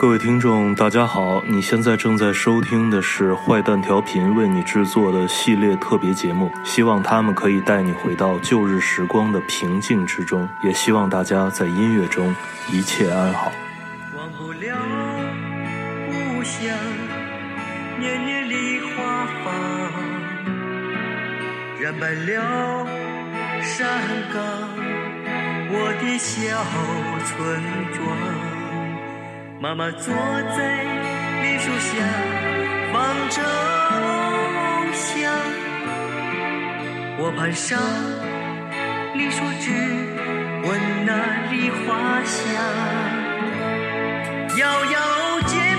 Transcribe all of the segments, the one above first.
各位听众，大家好！你现在正在收听的是坏蛋调频为你制作的系列特别节目，希望他们可以带你回到旧日时光的平静之中，也希望大家在音乐中一切安好。忘不了故乡，年年梨花放，染白了山岗，我的小村庄。妈妈坐在梨树下，望着梦想。我攀上梨树枝，闻那梨花香。遥遥见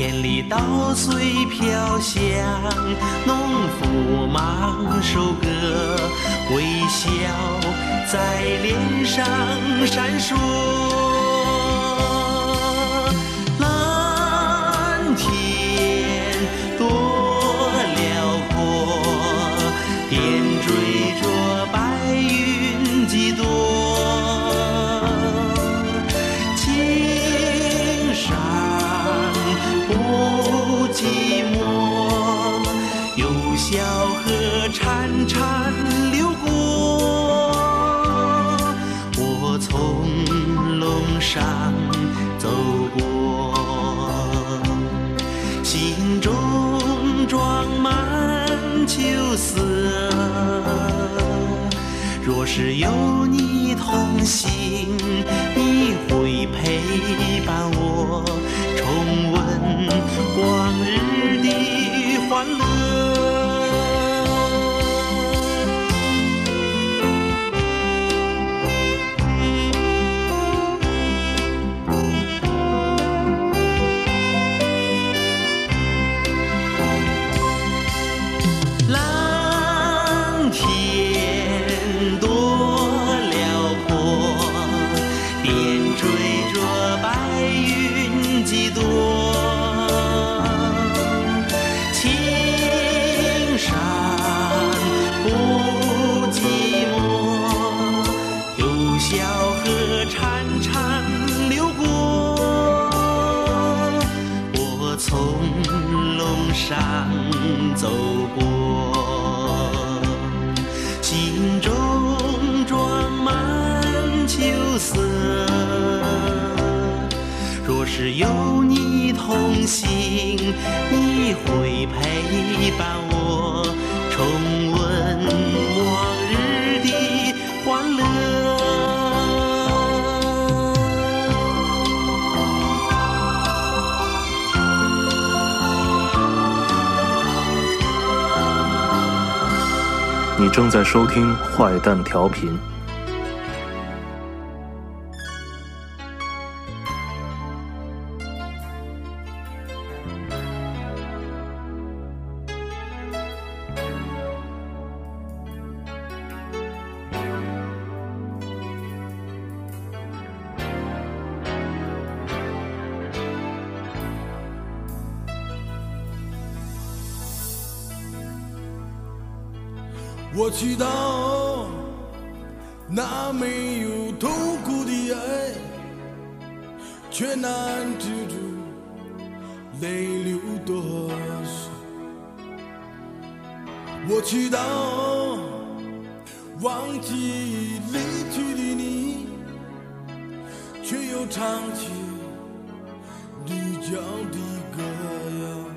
田里稻穗飘香，农夫忙收割，微笑。在脸上闪烁。有你同行，你会陪伴我重温往日上走过，心中装满秋色。若是有你同行，你会陪伴我重温往日的欢乐。正在收听坏蛋调频。那没有痛苦的爱，却难止住泪流多少。我祈祷忘记离去的你，却又唱起离教的歌谣。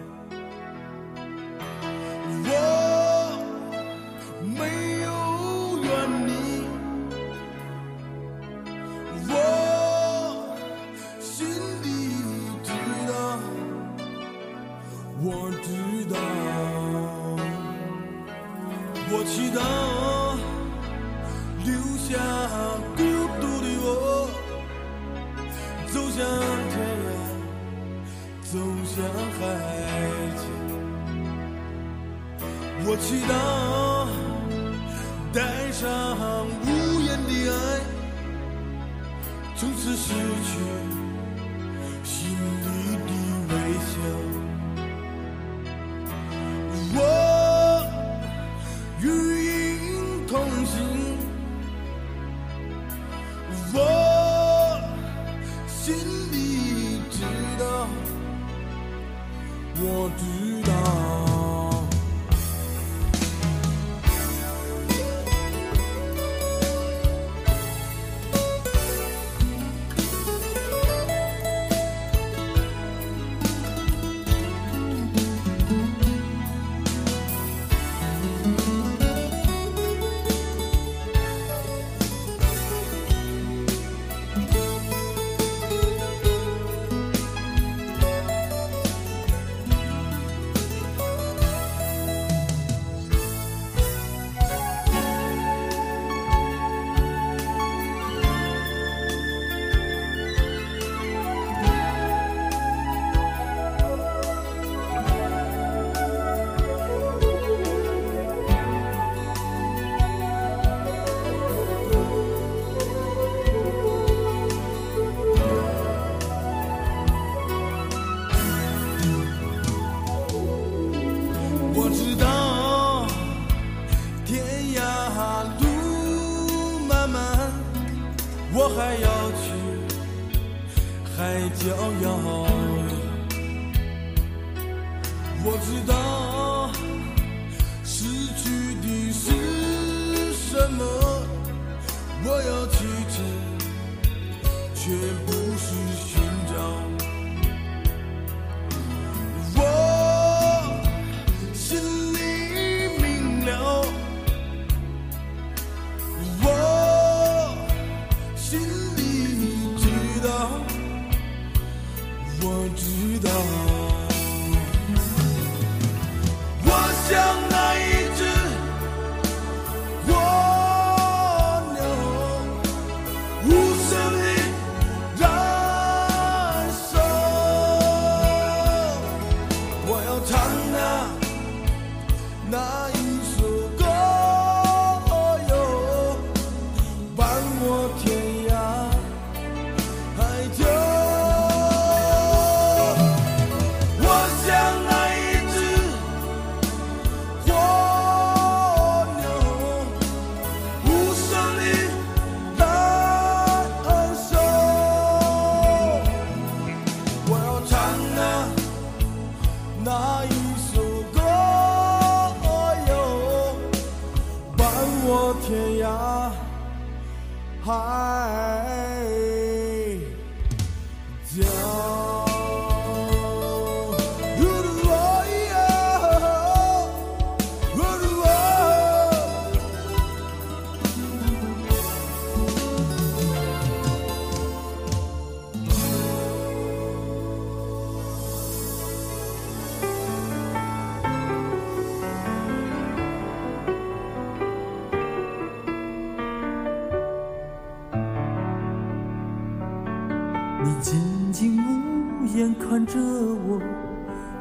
伴着我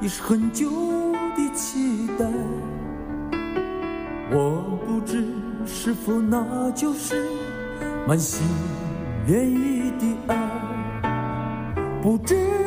已是很久的期待，我不知是否那就是满心涟漪的爱。不知。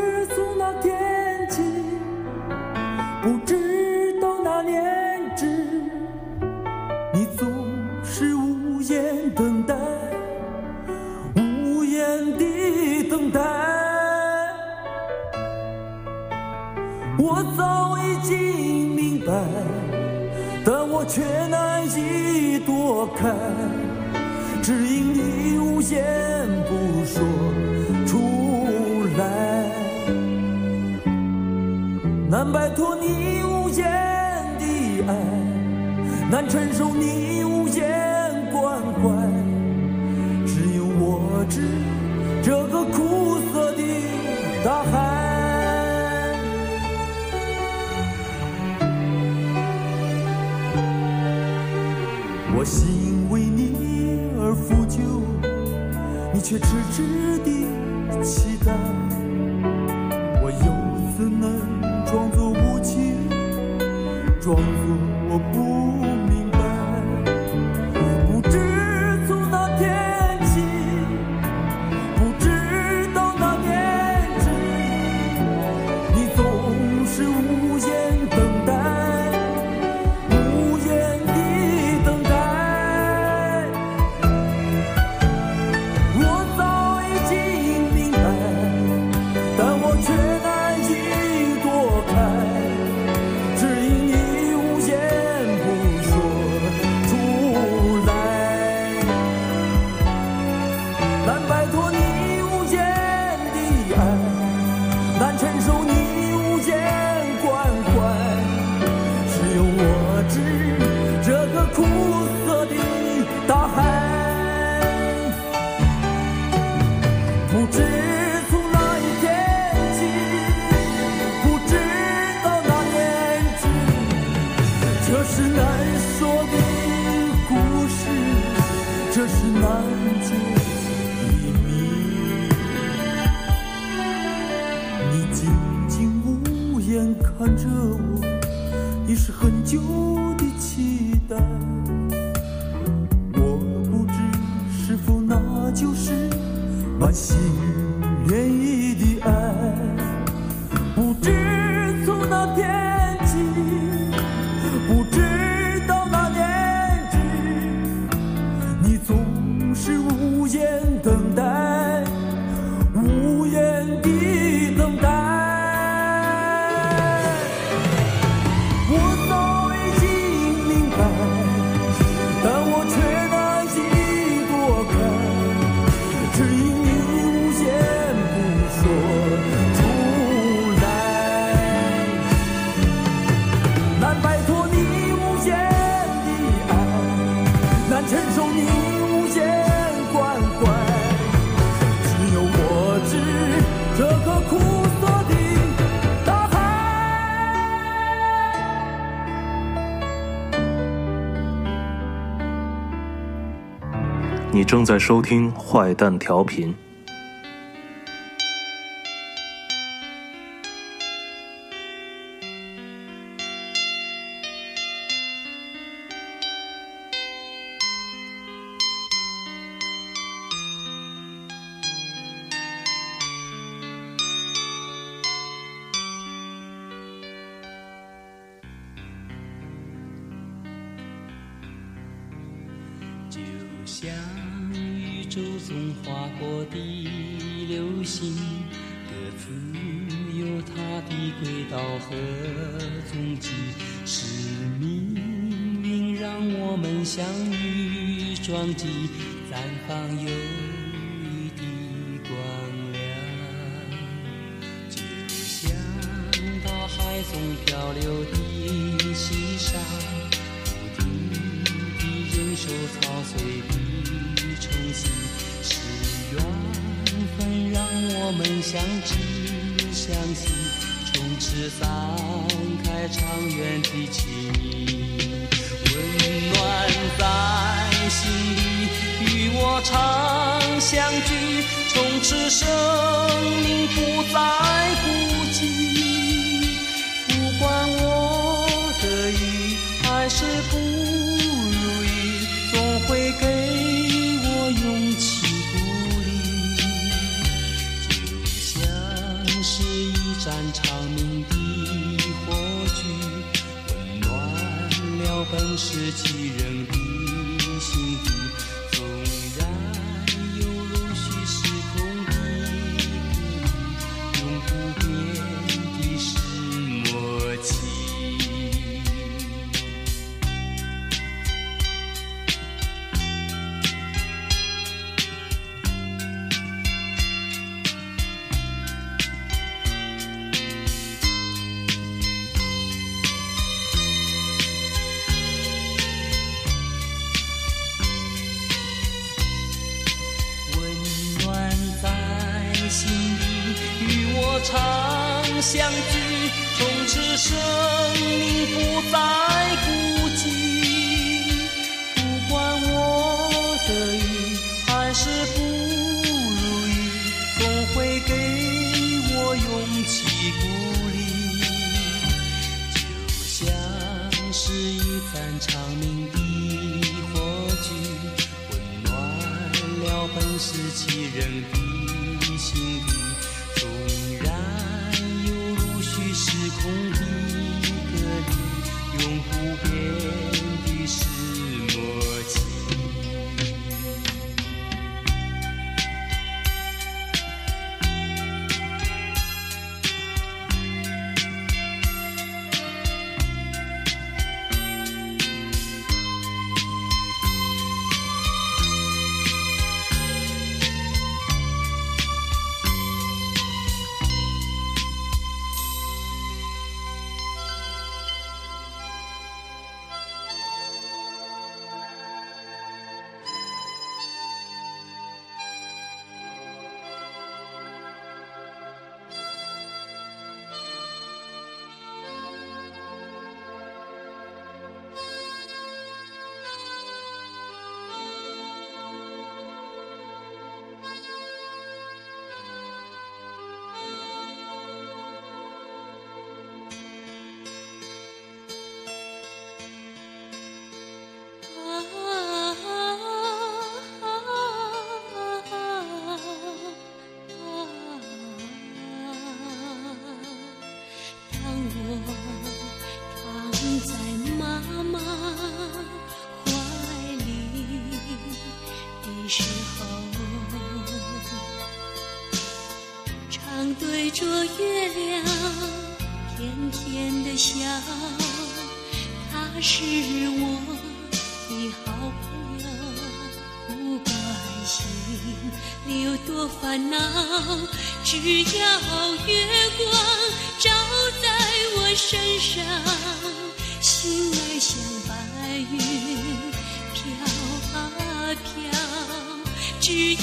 你却痴痴的期待我又怎能装作无情装作我不我不知是否，那就是满心涟漪的爱。正在收听坏蛋调频。就像手中划过的流星，各自有它的轨道和踪迹。是命运让我们相遇撞击，绽放友谊的光亮。就像大海中漂流的细沙。不停地忍受操碎的是缘分让我们相知相惜，从此散开长远的情谊，温暖在心里，与我常相聚，从此生命不再孤寂。不管我的意还是不世纪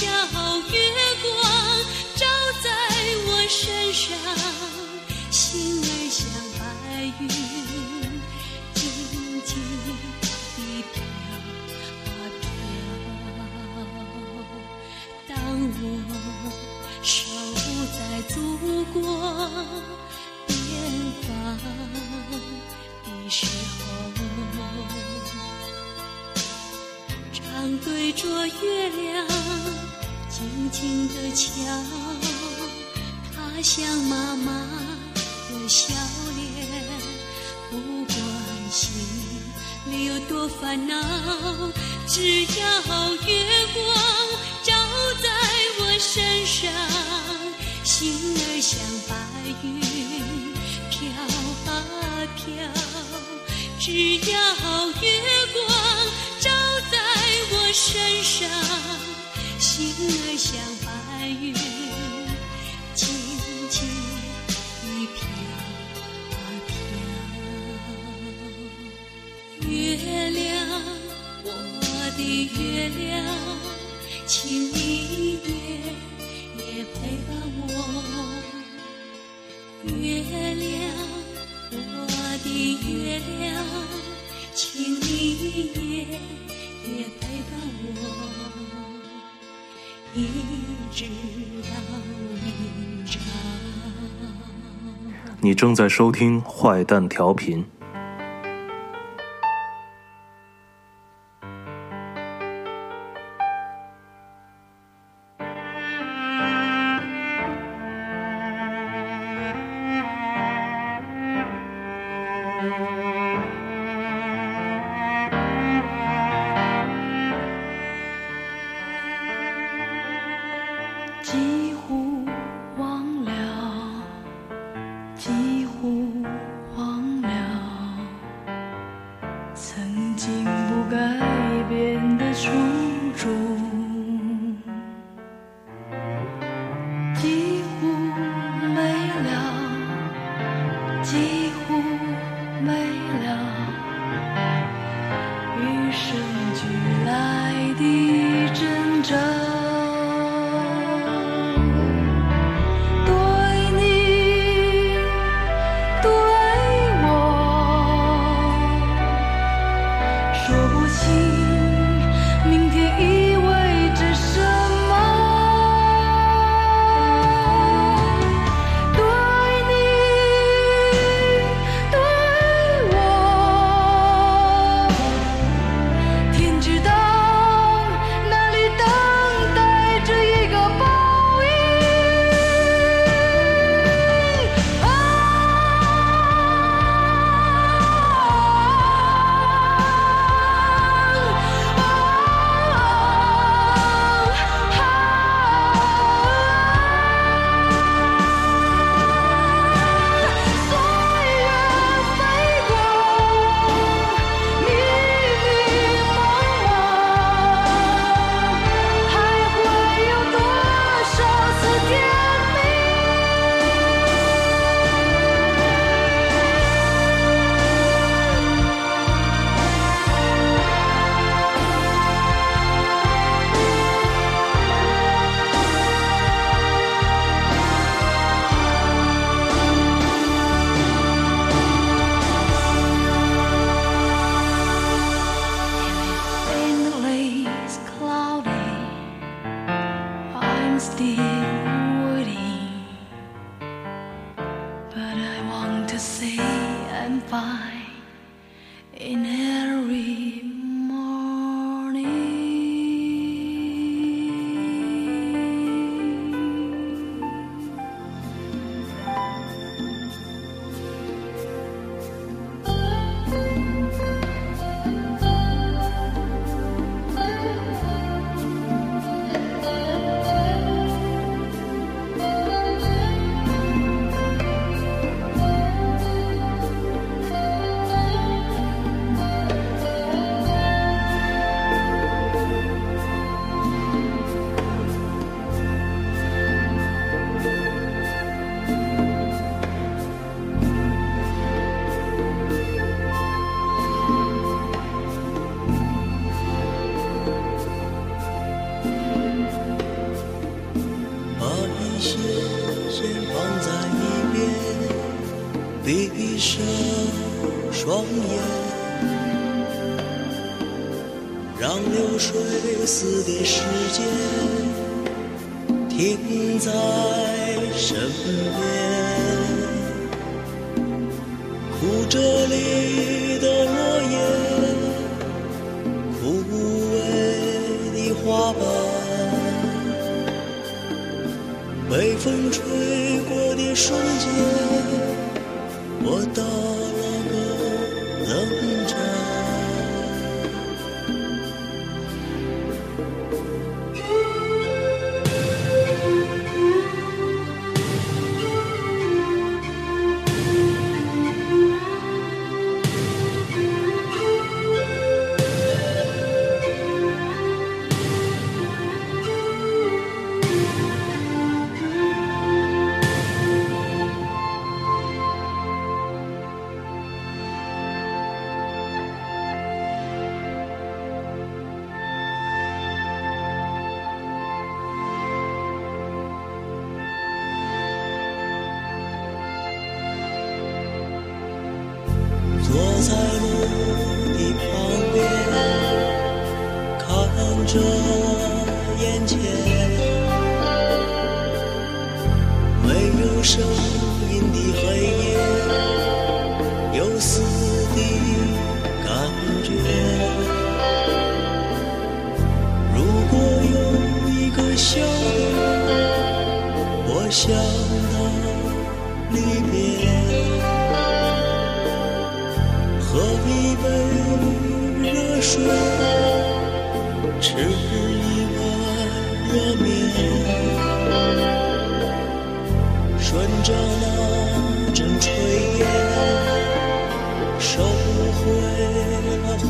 月光照在我身上心儿像白云静静地飘啊飘当我守在祖国边防的时候常对着月亮静静的瞧，他像妈妈的笑脸，不管心里有多烦恼，只要月光照在我身上，心儿像白云飘啊飘。只要月光我身上，心儿像白云轻轻地飘啊飘。月亮，我的月亮，请你也也陪伴我。月亮，我的月亮，请你也也陪伴我，一直到明朝。你正在收听坏蛋调频。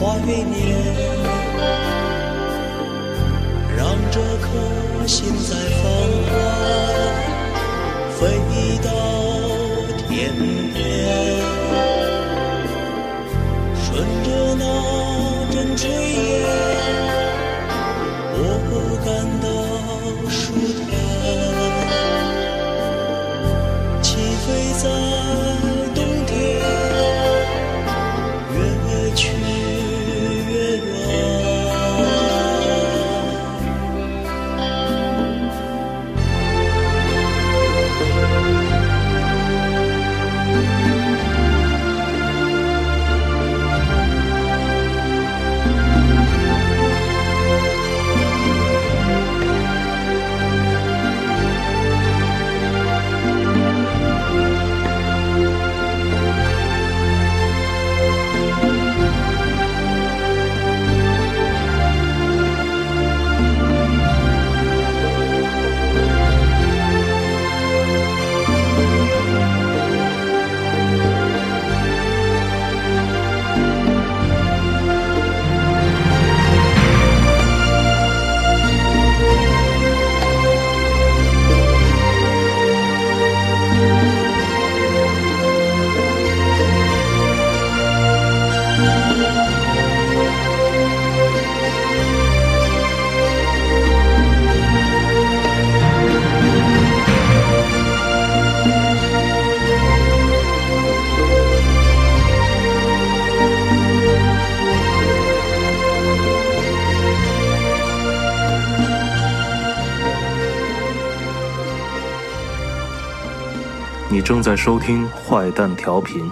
怀念让这颗心在傍晚飞到天边顺着那阵炊烟正在收听坏蛋调频。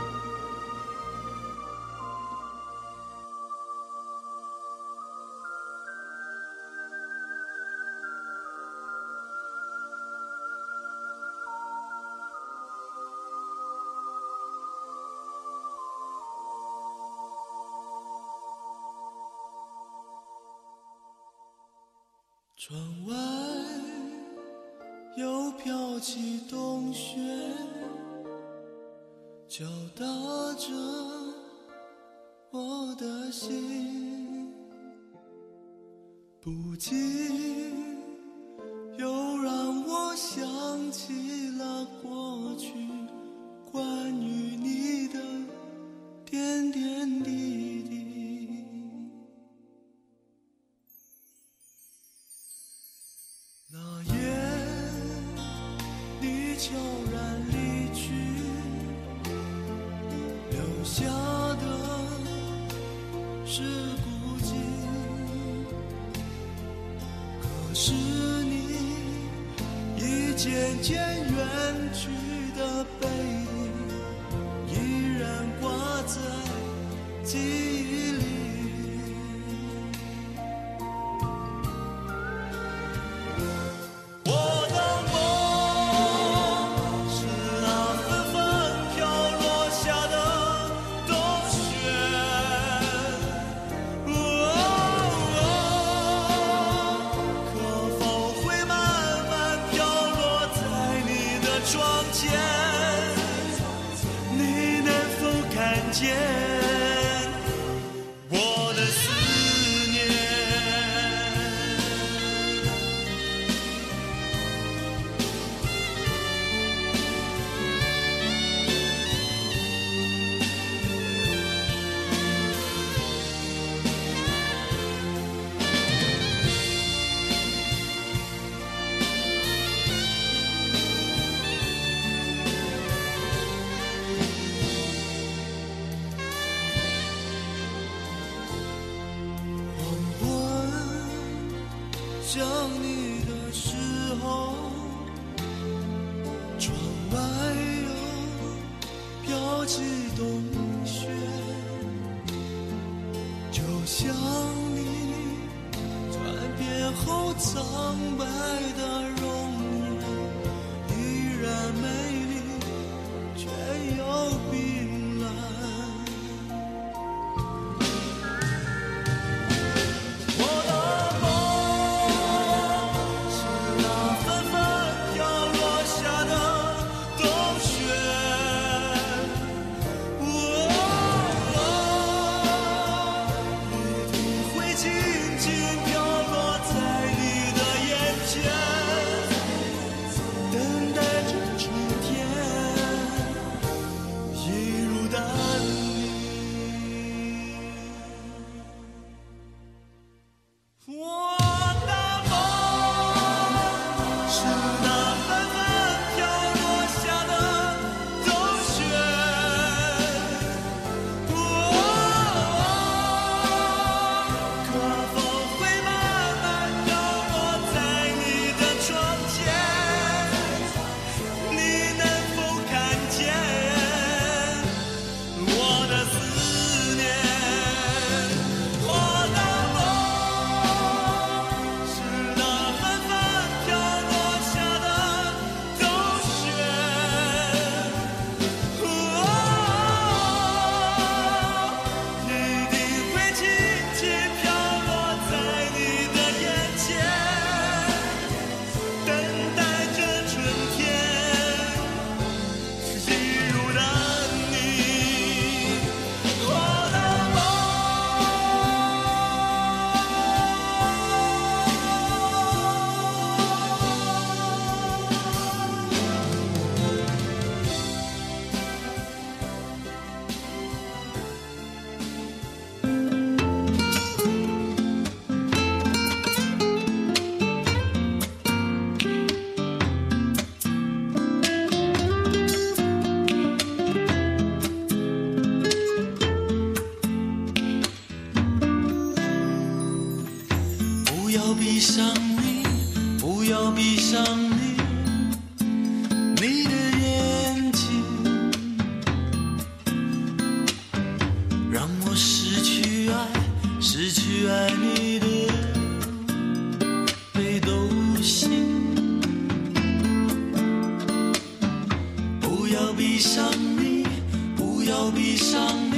不禁又让我想起了过去关于你的点点滴滴。那夜你悄然是你已渐渐远去。想你的时候窗外又飘起冬雪就像你转变后苍白的闭上你不要闭上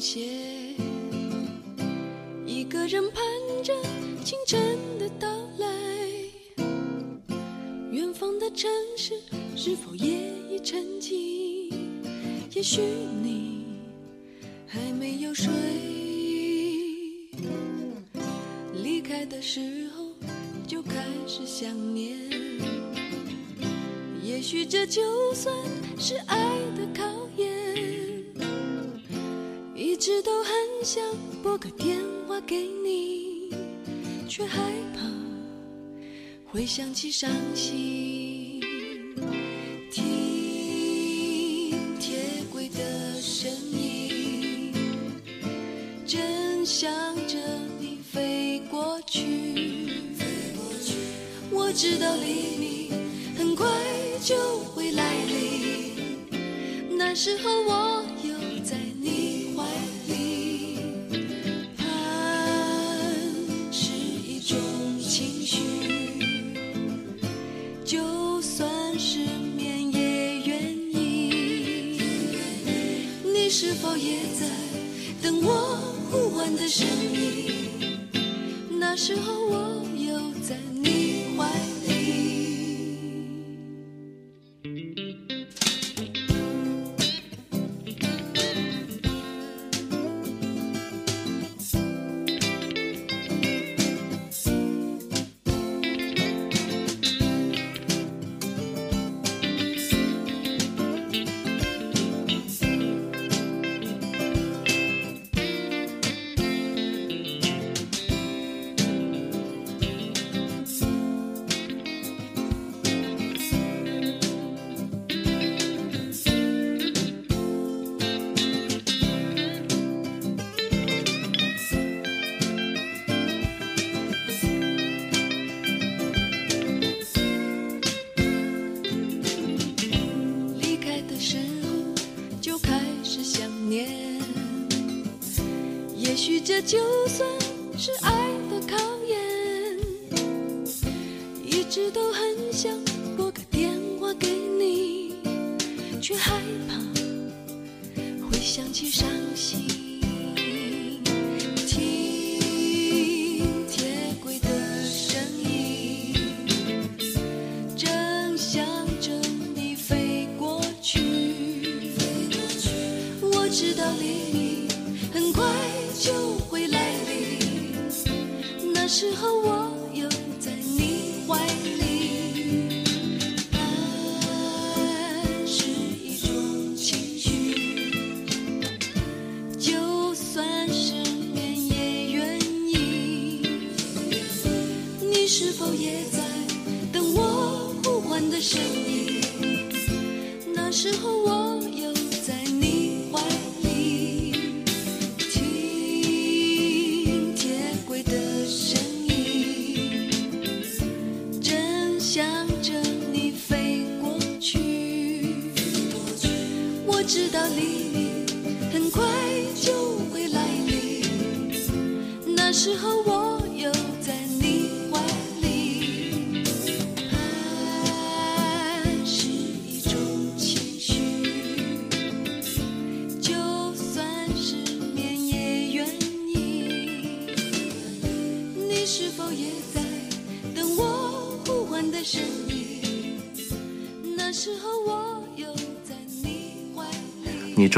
歇。一个人盼着清晨的到来，远方的城市是否也已沉寂？也许你还没有睡，离开的时候就开始想念。也许这就算是爱的考。想拨个电话给你，却害怕会想起伤心。听铁轨的声音，正想着你飞过去。我知道黎明很快就会来临，那时候我。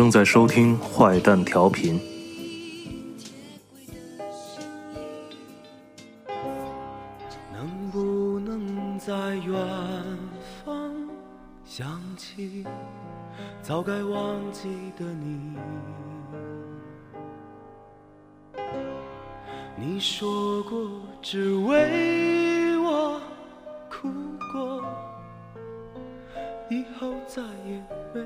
正在收听坏蛋调频。能不能在远方想起早该忘记的你？你说过只为我哭过，以后再也没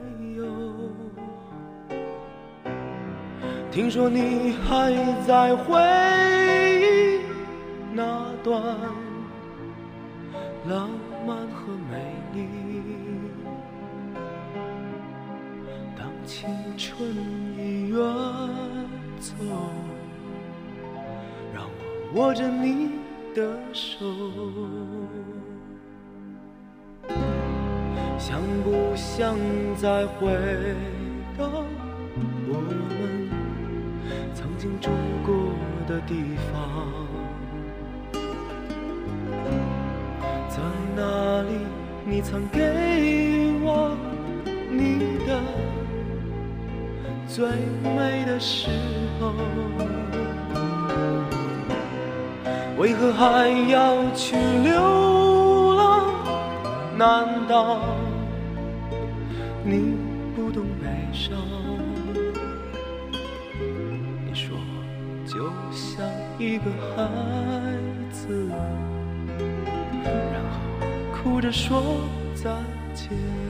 听说你还在回忆那段浪漫和美丽。当青春已远走，让我握着你的手，想不想再回到住过的地方？在那里，你曾给我你的最美的时候，为何还要去流浪？难道你一个孩子。然后哭着说再见。